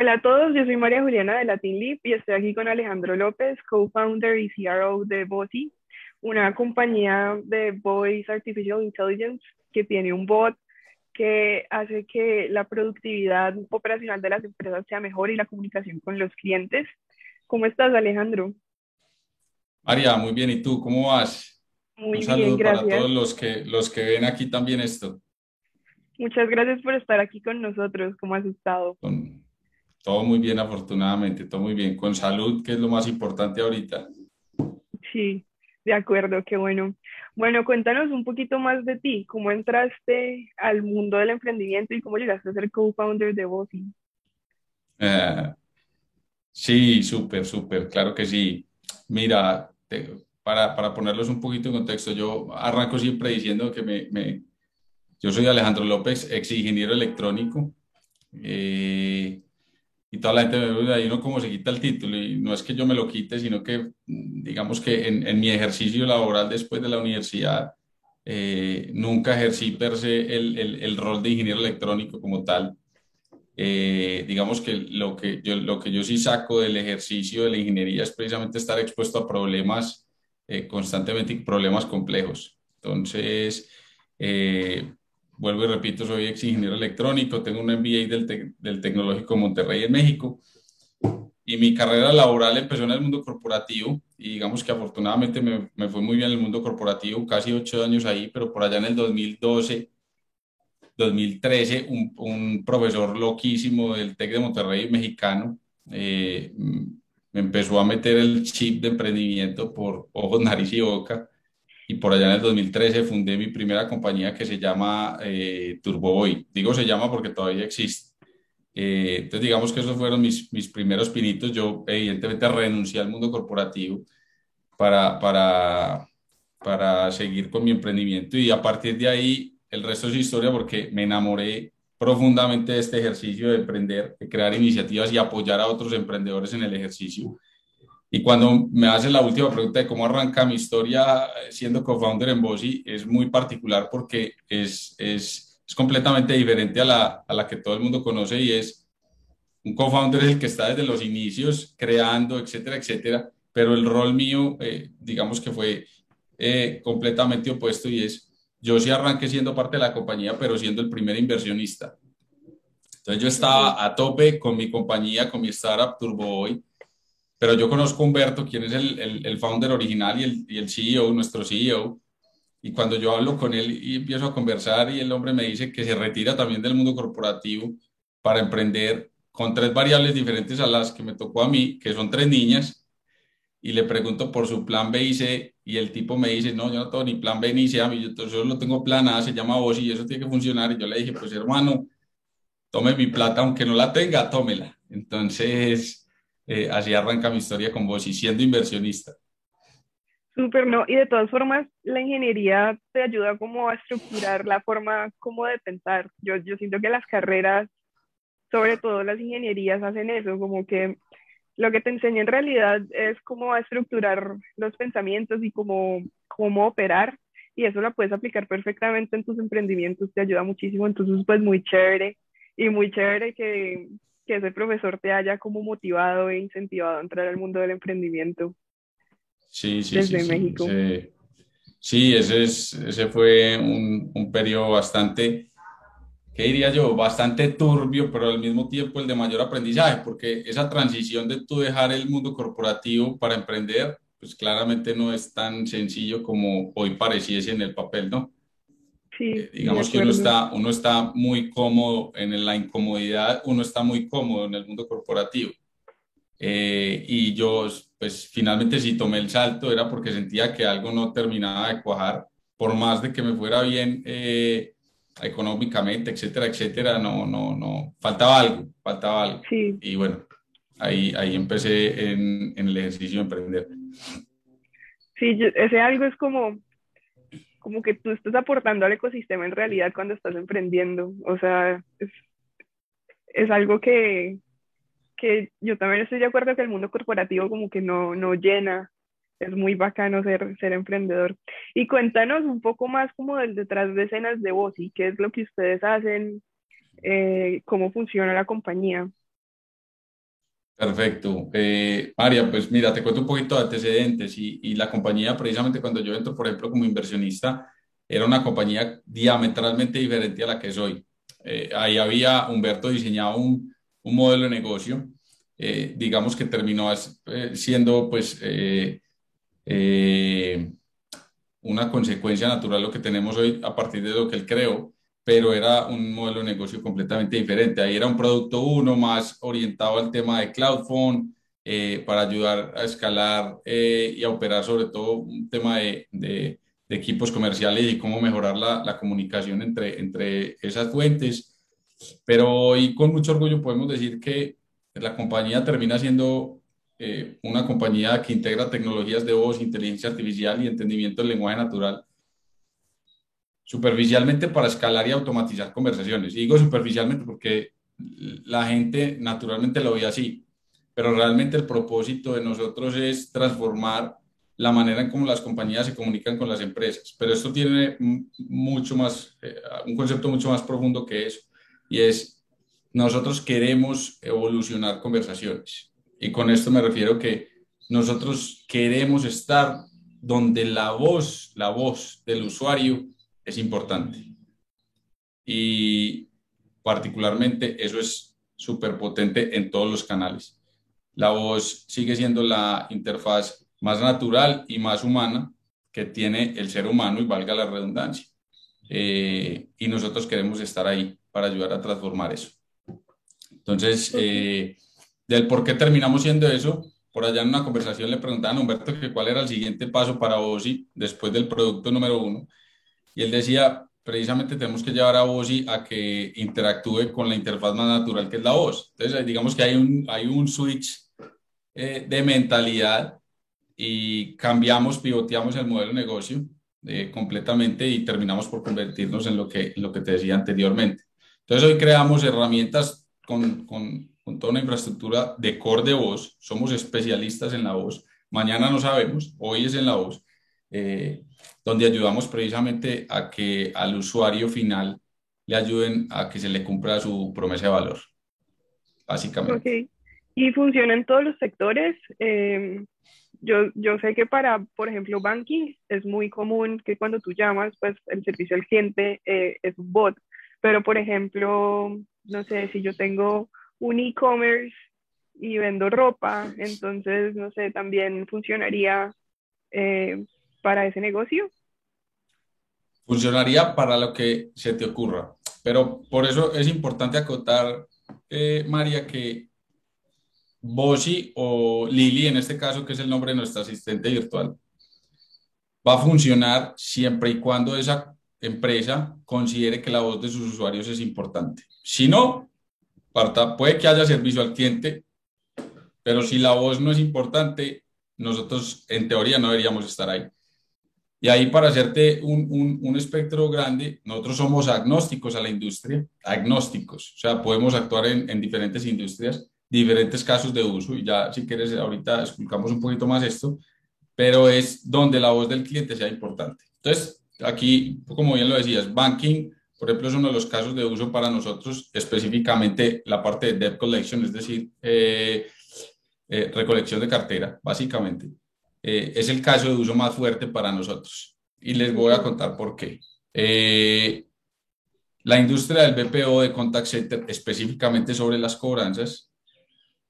Hola a todos, yo soy María Juliana de Latin Leap y estoy aquí con Alejandro López, co-founder y CRO de Bossy, una compañía de Voice Artificial Intelligence que tiene un bot que hace que la productividad operacional de las empresas sea mejor y la comunicación con los clientes. ¿Cómo estás, Alejandro? María, muy bien. ¿Y tú? ¿Cómo vas? Muy Un saludo bien, gracias. para todos los que, los que ven aquí también esto. Muchas gracias por estar aquí con nosotros. ¿Cómo has estado? Con, todo muy bien, afortunadamente, todo muy bien. Con salud, que es lo más importante ahorita. Sí, de acuerdo, qué bueno. Bueno, cuéntanos un poquito más de ti. ¿Cómo entraste al mundo del emprendimiento y cómo llegaste a ser co-founder de Bossy? Eh, sí, súper, súper, claro que sí. Mira, te- para, para ponerlos un poquito en contexto, yo arranco siempre diciendo que me, me- yo soy Alejandro López, ex ingeniero electrónico. eh, y toda la gente me pregunta, ¿y uno cómo se quita el título? Y no es que yo me lo quite, sino que mm, digamos que en, en mi ejercicio laboral después de la universidad, eh, nunca ejercí per se el, el, el rol de ingeniero electrónico como tal. Eh, digamos que lo que yo, lo que yo sí saco del ejercicio de la ingeniería es precisamente estar expuesto a problemas eh, constantemente y problemas complejos. Entonces, eh, vuelvo y repito, soy ex ingeniero electrónico, tengo un MBA del, Tec- del Tecnológico de Monterrey en México y mi carrera laboral empezó en el mundo corporativo y digamos que afortunadamente me, me fue muy bien en el mundo corporativo, casi ocho años ahí, pero por allá en el 2012 2013, un, un profesor loquísimo del TEC de Monterrey, mexicano, eh, me empezó a meter el chip de emprendimiento por ojos, nariz y boca. Y por allá en el 2013 fundé mi primera compañía que se llama eh, Turboboy. Digo se llama porque todavía existe. Eh, entonces digamos que esos fueron mis, mis primeros pinitos. Yo evidentemente renuncié al mundo corporativo para, para, para seguir con mi emprendimiento y a partir de ahí el resto es historia porque me enamoré profundamente de este ejercicio de emprender, de crear iniciativas y apoyar a otros emprendedores en el ejercicio. Y cuando me hace la última pregunta de cómo arranca mi historia eh, siendo co-founder en Bossy, es muy particular porque es, es, es completamente diferente a la, a la que todo el mundo conoce y es un co-founder es el que está desde los inicios creando, etcétera, etcétera, pero el rol mío, eh, digamos que fue eh, completamente opuesto y es, yo sí arranqué siendo parte de la compañía, pero siendo el primer inversionista. Entonces yo estaba a tope con mi compañía, con mi startup TurboBoy, pero yo conozco a Humberto, quien es el, el, el founder original y el, y el CEO, nuestro CEO, y cuando yo hablo con él y empiezo a conversar y el hombre me dice que se retira también del mundo corporativo para emprender con tres variables diferentes a las que me tocó a mí, que son tres niñas, y le pregunto por su plan B y C, y el tipo me dice, no, yo no tengo ni plan B ni C, a mí yo solo tengo plan A, se llama vos y eso tiene que funcionar. Y yo le dije, pues hermano, tome mi plata, aunque no la tenga, tómela. Entonces, eh, así arranca mi historia con vos y siendo inversionista. Súper, ¿no? Y de todas formas, la ingeniería te ayuda como a estructurar la forma como de pensar. Yo, yo siento que las carreras, sobre todo las ingenierías, hacen eso, como que lo que te enseña en realidad es cómo estructurar los pensamientos y cómo, cómo operar. Y eso lo puedes aplicar perfectamente en tus emprendimientos, te ayuda muchísimo. Entonces, pues muy chévere y muy chévere que, que ese profesor te haya como motivado e incentivado a entrar al mundo del emprendimiento Sí, sí, desde sí. México. Sí, ese, es, ese fue un, un periodo bastante, ¿qué diría yo? Bastante turbio, pero al mismo tiempo el de mayor aprendizaje, porque esa transición de tú dejar el mundo corporativo para emprender, pues claramente no es tan sencillo como hoy pareciese en el papel, ¿no? Sí, Eh, digamos que uno está, uno está muy cómodo en la incomodidad, uno está muy cómodo en el mundo corporativo. Eh, y yo, pues finalmente sí tomé el salto, era porque sentía que algo no terminaba de cuajar, por más de que me fuera bien eh, económicamente, etcétera, etcétera, no, no, no, faltaba algo, faltaba algo. Sí, Y bueno, ahí, ahí empecé en, en el ejercicio de emprender. sí, yo- ese algo es como, como que tú estás aportando al ecosistema en realidad cuando estás emprendiendo. O sea, es, es algo que, que yo también estoy de acuerdo que el mundo corporativo como que no, no llena. Es muy bacano ser, ser emprendedor. Y cuéntanos un poco más como del detrás de escenas de Bossy, qué es lo que ustedes hacen, eh, cómo funciona la compañía. Perfecto. Eh, María, pues mira, te cuento un poquito de antecedentes y, la compañía, precisamente cuando yo entro, por ejemplo, como inversionista, era una compañía diametralmente diferente a la que soy. Eh, ahí había Humberto diseñado un, modelo de negocio, eh, digamos que terminó siendo pues una consecuencia natural lo que tenemos hoy a partir de lo que él creó pero era un modelo de negocio completamente diferente. Ahí era un producto uno más orientado al tema de cloud phone, eh, para ayudar a escalar eh, y a operar sobre todo un tema de, de, equipos comerciales y cómo mejorar la, la, comunicación entre, entre esas fuentes. Pero hoy con mucho orgullo podemos decir que la compañía termina siendo eh, una compañía que integra tecnologías de voz, inteligencia artificial y entendimiento del lenguaje natural superficialmente para escalar y automatizar conversaciones. Y digo superficialmente porque la gente naturalmente lo ve así, pero realmente el propósito de nosotros es transformar la manera en cómo las compañías se comunican con las empresas. Pero esto tiene mucho más, eh, un concepto mucho más profundo que eso, y es, nosotros queremos evolucionar conversaciones. Y con esto me refiero que nosotros queremos estar donde la voz, la voz del usuario es importante. Y particularmente eso es súper potente en todos los canales. La voz sigue siendo la interfaz más natural y más humana que tiene el ser humano y valga la redundancia. Eh, y nosotros queremos estar ahí para ayudar a transformar eso. Entonces, eh, del por qué terminamos siendo eso, por allá en una conversación le preguntaban a Humberto que cuál era el siguiente paso para OSI después del producto número uno. Y él decía, precisamente tenemos que llevar a Ozzy a que interactúe con la interfaz más natural que es la voz. Entonces, digamos que hay un, hay un switch eh, de mentalidad y cambiamos, pivoteamos el modelo de negocio eh, completamente y terminamos por convertirnos en lo, que, lo que te decía anteriormente. Entonces, hoy creamos herramientas con, con, con toda una infraestructura de core de voz, somos especialistas en la voz, mañana no sabemos, hoy es en la voz. Eh, donde ayudamos precisamente a que al usuario final le ayuden a que se le cumpla su promesa de valor, básicamente. Y funciona en todos los sectores. Em, yo, yo sé que para, por ejemplo, banking es muy común que cuando tú llamas, pues el servicio al cliente eh, es un bot. Pero, por ejemplo, no sé, si yo tengo un e-commerce y vendo ropa, entonces, no sé, también funcionaría eh, para ese negocio? Funcionaría para lo que se te ocurra, pero por eso es importante acotar, eh, María, que Boshi o Lili, en este caso, que es el nombre de nuestra asistente virtual, va a funcionar siempre y cuando esa empresa considere que la voz de sus usuarios es importante. Si no, puede que haya servicio al cliente, pero si la voz no es importante, nosotros en teoría no deberíamos estar ahí. Y ahí para hacerte un, un, espectro grande, nosotros somos agnósticos a la industria, agnósticos, o sea, podemos actuar en, en, diferentes industrias, diferentes casos de uso, y ya si quieres ahorita explicamos un poquito más esto, pero es donde la voz del cliente sea importante. Entonces, aquí, como bien lo decías, banking, por ejemplo, es uno de los casos de uso para nosotros, específicamente la parte de debt collection, es decir, eh, eh, recolección de cartera, básicamente. Eh, es el caso de uso más fuerte para nosotros. Y les voy a contar por qué. Eh, la industria del BPO de Contact Center, específicamente sobre las cobranzas,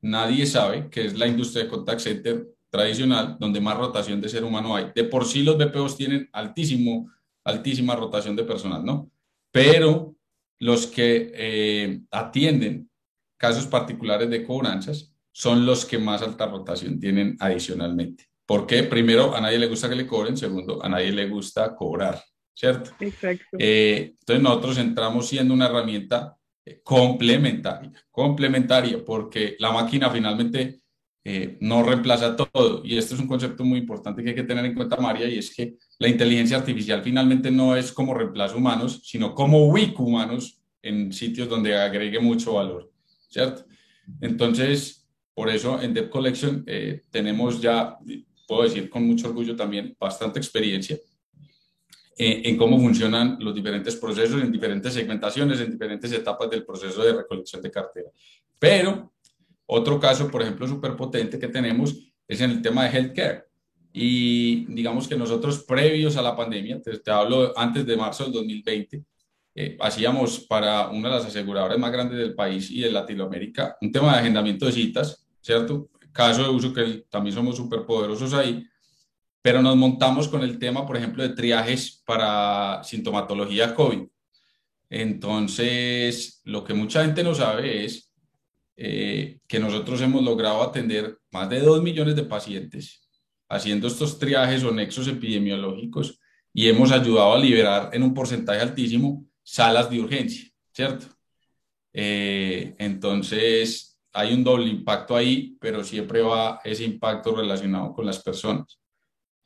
nadie sabe que es la industria de Contact Center tradicional donde más rotación de ser humano hay. De por sí los BPOs tienen altísimo, altísima rotación de personal, ¿no? Pero los que eh, atienden casos particulares de cobranzas son los que más alta rotación tienen adicionalmente. Porque primero, a nadie le gusta que le cobren, segundo, a nadie le gusta cobrar, ¿cierto? Exacto. Eh, entonces nosotros entramos siendo una herramienta eh, complementaria, complementaria, porque la máquina finalmente eh, no reemplaza todo. Y esto es un concepto muy importante que hay que tener en cuenta, María, y es que la inteligencia artificial finalmente no es como reemplazo humanos, sino como ubica humanos en sitios donde agregue mucho valor, ¿cierto? Entonces, por eso en Debt Collection tenemos ya puedo decir con mucho orgullo también, bastante experiencia en cómo funcionan los diferentes procesos, en diferentes segmentaciones, en diferentes etapas del proceso de recolección de cartera. Pero Otro caso, por ejemplo, súper potente que tenemos es en el tema de healthcare. Y digamos que nosotros previos a la pandemia, te, te hablo antes de marzo del 2020, eh, hacíamos para una de las aseguradoras más grandes del país y de Latinoamérica un tema de agendamiento de citas, ¿cierto? Caso de uso que también somos súper poderosos ahí, pero nos montamos con el tema, por ejemplo, de triajes para sintomatología COVID. Entonces, lo que mucha gente no sabe es eh, que nosotros hemos logrado atender más de 2 millones de pacientes haciendo estos triajes o nexos epidemiológicos y hemos ayudado a liberar en un porcentaje altísimo salas de urgencia, ¿cierto? Eh, entonces, hay un doble impacto ahí, pero siempre va ese impacto relacionado con las personas.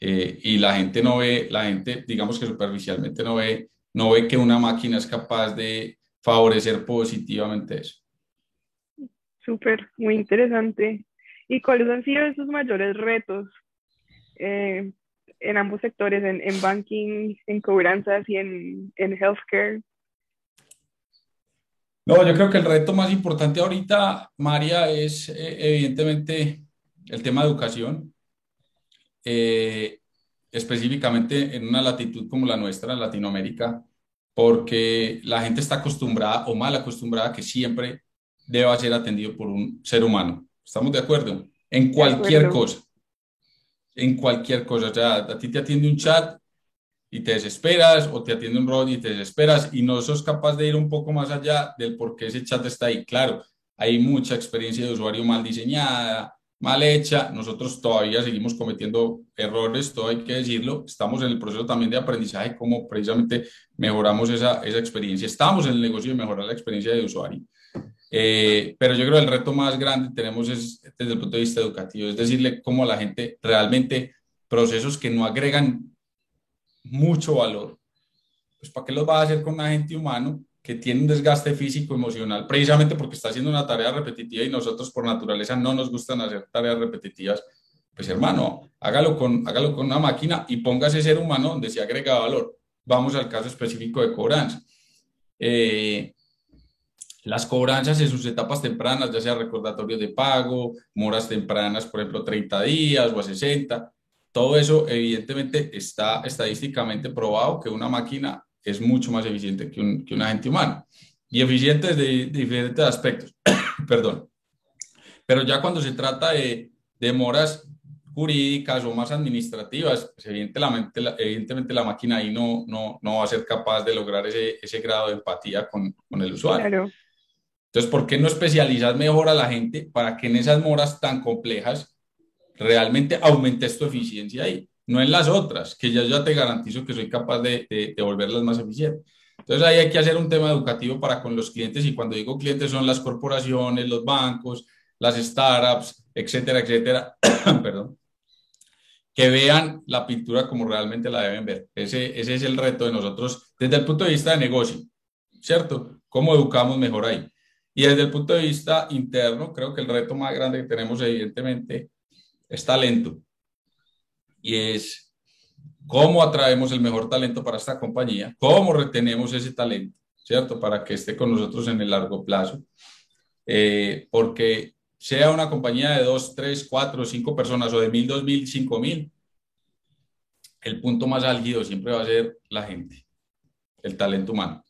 Eh, y la gente no ve, la gente, digamos que superficialmente no ve, no ve que una máquina es capaz de favorecer positivamente eso. Súper, muy interesante. ¿Y cuáles han sido esos mayores retos eh, en ambos sectores, en, en, banking, en cobranzas y en, en healthcare? No, yo creo que el reto más importante ahorita, María, es eh, evidentemente el tema de educación. Eh, específicamente en una latitud como la nuestra, Latinoamérica, porque la gente está acostumbrada o mal acostumbrada que siempre deba ser atendido por un ser humano. ¿Estamos de acuerdo? En cualquier cosa. En cualquier cosa. O sea, a ti te atiende un chat y te desesperas, o te atiende un robot y te desesperas, y no sos capaz de ir un poco más allá del por qué ese chat está ahí. Claro, hay mucha experiencia de usuario mal diseñada, mal hecha. Nosotros todavía seguimos cometiendo errores, todo hay que decirlo. Estamos en el proceso también de aprendizaje, cómo precisamente mejoramos esa, esa experiencia. Estamos en el negocio de mejorar la experiencia de usuario. Eh, pero yo creo que el reto más grande tenemos es desde el punto de vista educativo, es decirle cómo a la gente realmente procesos que no agregan mucho valor, pues ¿para qué los va a hacer con un agente humano que tiene un desgaste físico, emocional, precisamente porque está haciendo una tarea repetitiva y nosotros por naturaleza no nos gustan hacer tareas repetitivas, pues hermano, hágalo con, hágalo con una máquina y póngase ser humano donde se agrega valor. Vamos al caso específico de cobranza. Eh, las cobranzas en sus etapas tempranas, ya sea recordatorios de pago, moras tempranas, por ejemplo, 30 días o a 60, todo eso evidentemente está estadísticamente probado que una máquina es mucho más eficiente que un, que un agente humano y eficiente desde diferentes aspectos, perdón. Pero ya cuando se trata de demoras jurídicas o más administrativas, pues evidentemente, la, evidentemente la máquina ahí no, no, no va a ser capaz de lograr ese, ese grado de empatía con, con el usuario. Claro. Entonces, ¿por qué no especializas mejor a la gente para que en esas moras tan complejas realmente aumentes tu eficiencia ahí? no en las otras, que ya, ya te garantizo que soy capaz de, de, volverlas más eficientes. Entonces ahí hay que hacer un tema educativo para con los clientes y cuando digo clientes son las corporaciones, los bancos, las startups, etcétera, etcétera, perdón, que vean la pintura como realmente la deben ver. Ese, ese es el reto de nosotros desde el punto de vista de negocio, ¿cierto? ¿Cómo educamos mejor ahí? Y desde el punto de vista interno, creo que el reto más grande que tenemos evidentemente es talento y es cómo atraemos el mejor talento para esta compañía, cómo retenemos ese talento, ¿cierto? Para que esté con nosotros en el largo plazo. Eh, porque sea una compañía de dos, tres, cuatro, cinco personas o de mil, dos mil, cinco mil, el punto más álgido siempre va a ser la gente, el talento humano.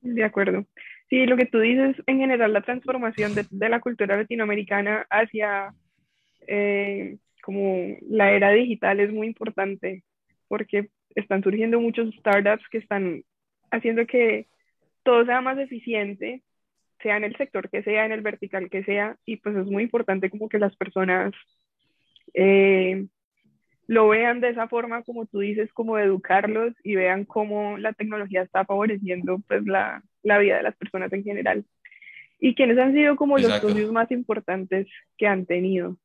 De acuerdo. Sí, lo que tú dices, en general, la transformación de, de la cultura latinoamericana hacia eh, como la era digital es muy importante porque están surgiendo muchos startups que están haciendo que todo sea más eficiente, sea en el sector que sea, en el vertical que sea, y pues es muy importante como que las personas eh, lo vean de esa forma, como tú dices, como educarlos y vean cómo la tecnología está favoreciendo pues la, la vida de las personas en general. ¿Y quiénes han sido como los socios más importantes que han tenido?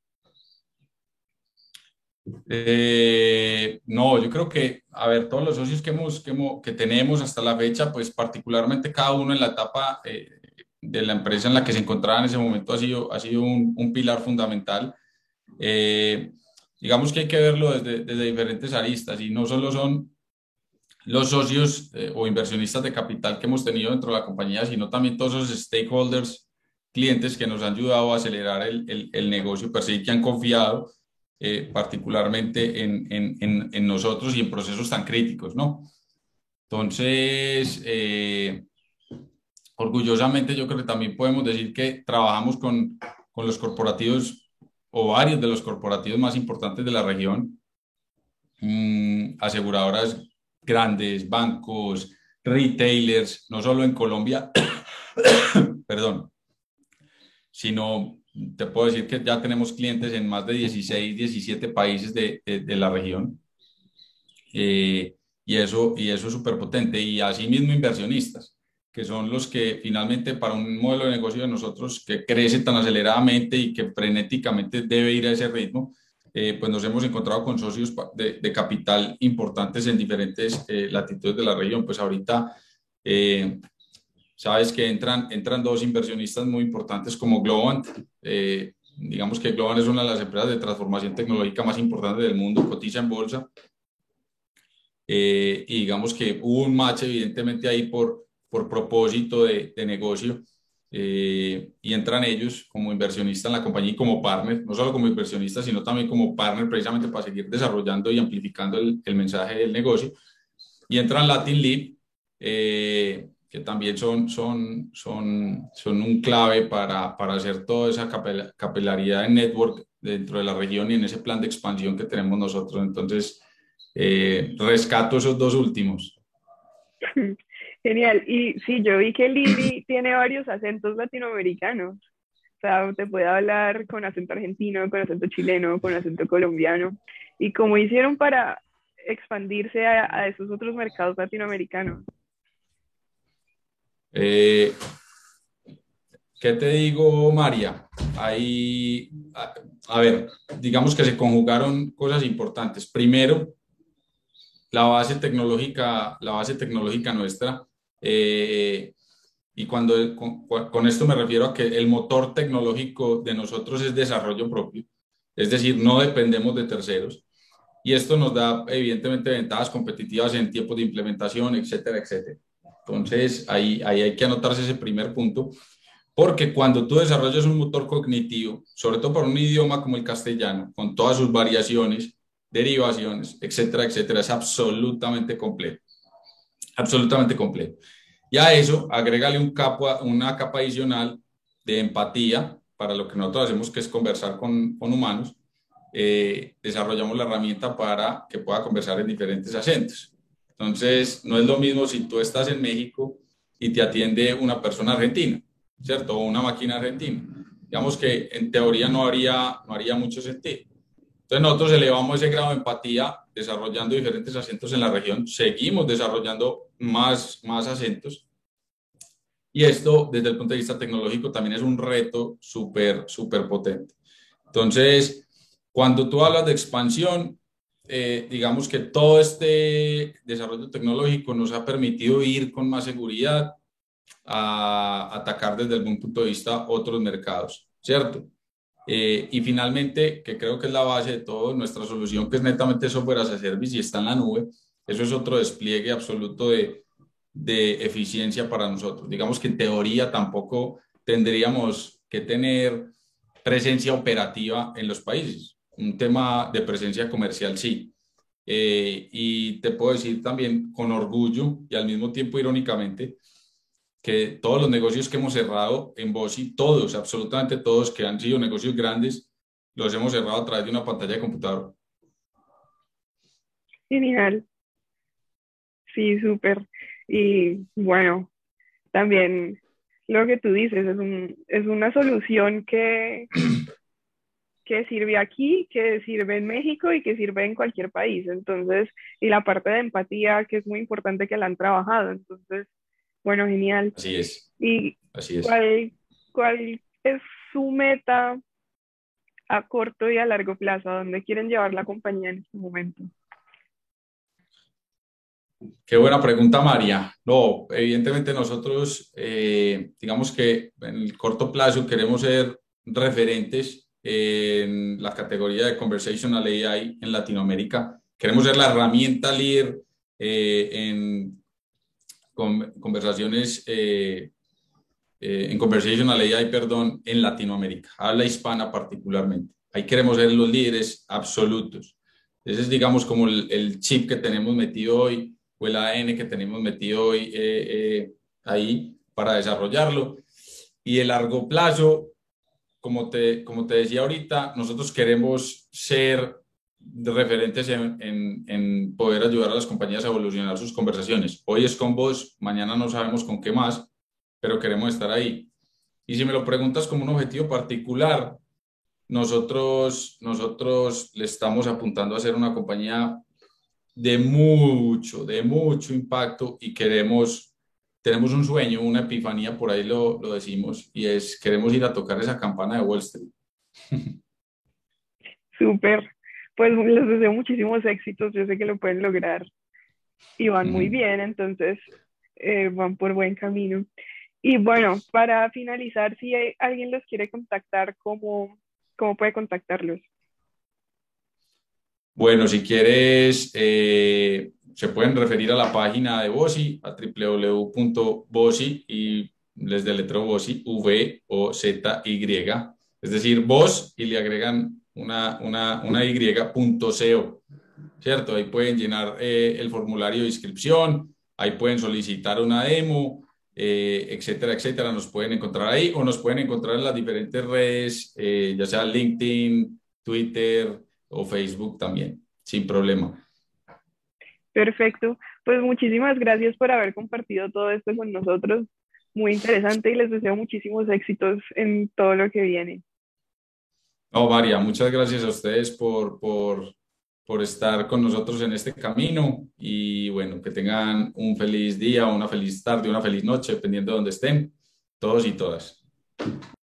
Eh, no, yo creo que, a ver, todos los socios que, hemos, que, que, tenemos hasta la fecha, pues particularmente cada uno en la etapa eh, de la empresa en la que se encontraba en ese momento ha sido, ha sido un, un pilar fundamental. Eh, digamos que hay que verlo desde, desde, diferentes aristas y no solo son los socios o inversionistas de capital que hemos tenido dentro de la compañía, sino también todos los stakeholders clientes que nos han ayudado a acelerar el, el, negocio per se que han confiado eh, particularmente en, en, en, nosotros y en procesos tan críticos, ¿no? Entonces, eh, orgullosamente yo creo que también podemos decir que trabajamos con, con los corporativos o varios de los corporativos más importantes de la región, mmm, aseguradoras grandes, bancos, retailers, no solo en Colombia, perdón, sino te puedo decir que ya tenemos clientes en más de 16, 17 países de, de, la región. Eh, y eso, y eso es súper potente. Y asimismo inversionistas, que son los que finalmente para un modelo de negocio de nosotros que crece tan aceleradamente y que frenéticamente debe ir a ese ritmo, eh, pues nos hemos encontrado con socios de, de capital importantes en diferentes eh, latitudes de la región. Pues ahorita sabes que entran, entran dos inversionistas muy importantes como Globant. Eh, digamos que Globant es una de las empresas de transformación tecnológica más importantes del mundo, cotiza en bolsa. Eh, y digamos que hubo un match evidentemente ahí por, por propósito de, de negocio. Eh, y entran ellos como inversionistas en la compañía y como partner, no solo como inversionistas, sino también como partner precisamente para seguir desarrollando y amplificando el, el mensaje del negocio. Y entran Latin Leap, eh, que también son, son, son, son un clave para, para hacer toda esa capilaridad de network dentro de la región y en ese plan de expansión que tenemos nosotros. Entonces, eh, rescato esos dos últimos. Genial. Y sí, yo vi que Lili tiene varios acentos latinoamericanos. O sea, te puede hablar con acento argentino, con acento chileno, con acento colombiano. ¿Y cómo hicieron para expandirse a, a esos otros mercados latinoamericanos? Eh, ¿Qué te digo, María? Ahí, a, ver, digamos que se conjugaron cosas importantes. Primero, la base tecnológica, la base tecnológica nuestra. Eh, y cuando con, con, esto me refiero a que el motor tecnológico de nosotros es desarrollo propio, es decir, no dependemos de terceros. Y esto nos da evidentemente ventajas competitivas en tiempos de implementación, etcétera, etcétera. Entonces, ahí, ahí hay que anotarse ese primer punto, porque cuando tú desarrollas un motor cognitivo, sobre todo para un idioma como el castellano, con todas sus variaciones, derivaciones, etcétera, etcétera, es absolutamente completo. Absolutamente completo. Y a eso, agrégale un capa, una capa adicional de empatía para lo que nosotros hacemos, que es conversar con, con humanos. Eh, desarrollamos la herramienta para que pueda conversar en diferentes acentos. Entonces, no es lo mismo si tú estás en México y te atiende una persona argentina, ¿cierto? O una máquina argentina. Digamos que en teoría no haría, no haría mucho sentido. Entonces, nosotros elevamos ese grado de empatía desarrollando diferentes acentos en la región, seguimos desarrollando más, más acentos. Y esto, desde el punto de vista tecnológico, también es un reto súper, súper potente. Entonces, cuando tú hablas de expansión, eh, digamos que todo este desarrollo tecnológico nos ha permitido ir con más seguridad a atacar desde algún punto de vista otros mercados, ¿cierto? Eh, y finalmente, que creo que es la base de todo, nuestra solución, que es netamente software as a service y está en la nube, eso es otro despliegue absoluto de, de eficiencia para nosotros. Digamos que en teoría tampoco tendríamos que tener presencia operativa en los países un tema de presencia comercial, sí. Eh, y te puedo decir también con orgullo y al mismo tiempo irónicamente que todos los negocios que hemos cerrado en Bosi, todos, absolutamente todos que han sido negocios grandes, los hemos cerrado a través de una pantalla de computador. Genial. Sí, súper. Y bueno, también lo que tú dices es, un, es una solución que que sirve aquí, que sirve en México y que sirve en cualquier país. Entonces, y la parte de empatía, que es muy importante que la han trabajado. Entonces, bueno, genial. Así es. ¿Y Así es. ¿cuál, cuál es su meta a corto y a largo plazo? ¿A dónde quieren llevar la compañía en este momento? Qué buena pregunta, María. No, evidentemente nosotros, eh, digamos que en el corto plazo queremos ser referentes en la categoría de Conversational AI en Latinoamérica. Queremos ser la herramienta líder eh, en conversaciones eh, eh, en Conversational AI, perdón, en Latinoamérica, habla hispana particularmente. Ahí queremos ser los líderes absolutos. Ese es, digamos, como el, chip que tenemos metido hoy o el ADN que tenemos metido hoy eh, eh, ahí para desarrollarlo. Y el largo plazo, como te, como te decía ahorita, nosotros queremos ser referentes en, en, poder ayudar a las compañías a evolucionar sus conversaciones. Hoy es con vos, mañana no sabemos con qué más, pero queremos estar ahí. Y si me lo preguntas como un objetivo particular, nosotros, nosotros le estamos apuntando a ser una compañía de mucho, de mucho impacto y queremos, tenemos un sueño, una epifanía, por ahí lo, lo decimos, y es, queremos ir a tocar esa campana de Wall Street. Súper, pues les deseo muchísimos éxitos, yo sé que lo pueden lograr y van muy bien, entonces eh, van por buen camino. Y bueno, para finalizar, si alguien los quiere contactar, ¿cómo, cómo puede contactarlos? Bueno, si quieres, eh, se pueden referir a la página de Bosi, a www.bosi y les deletro Bosi, V O Z Y, es decir, vos y le agregan una, una, una Y.co, ¿cierto? Ahí pueden llenar eh, el formulario de inscripción, ahí pueden solicitar una demo, eh, etcétera, etcétera, nos pueden encontrar ahí o nos pueden encontrar en las diferentes redes, ya sea LinkedIn, Twitter o Facebook también, sin problema. Perfecto, pues muchísimas gracias por haber compartido todo esto con nosotros. Muy interesante y les deseo muchísimos éxitos en todo lo que viene. No, María, muchas gracias a ustedes por, por por estar con nosotros en este camino y bueno, que tengan un feliz día, una feliz tarde, una feliz noche, dependiendo de donde estén, todos y todas.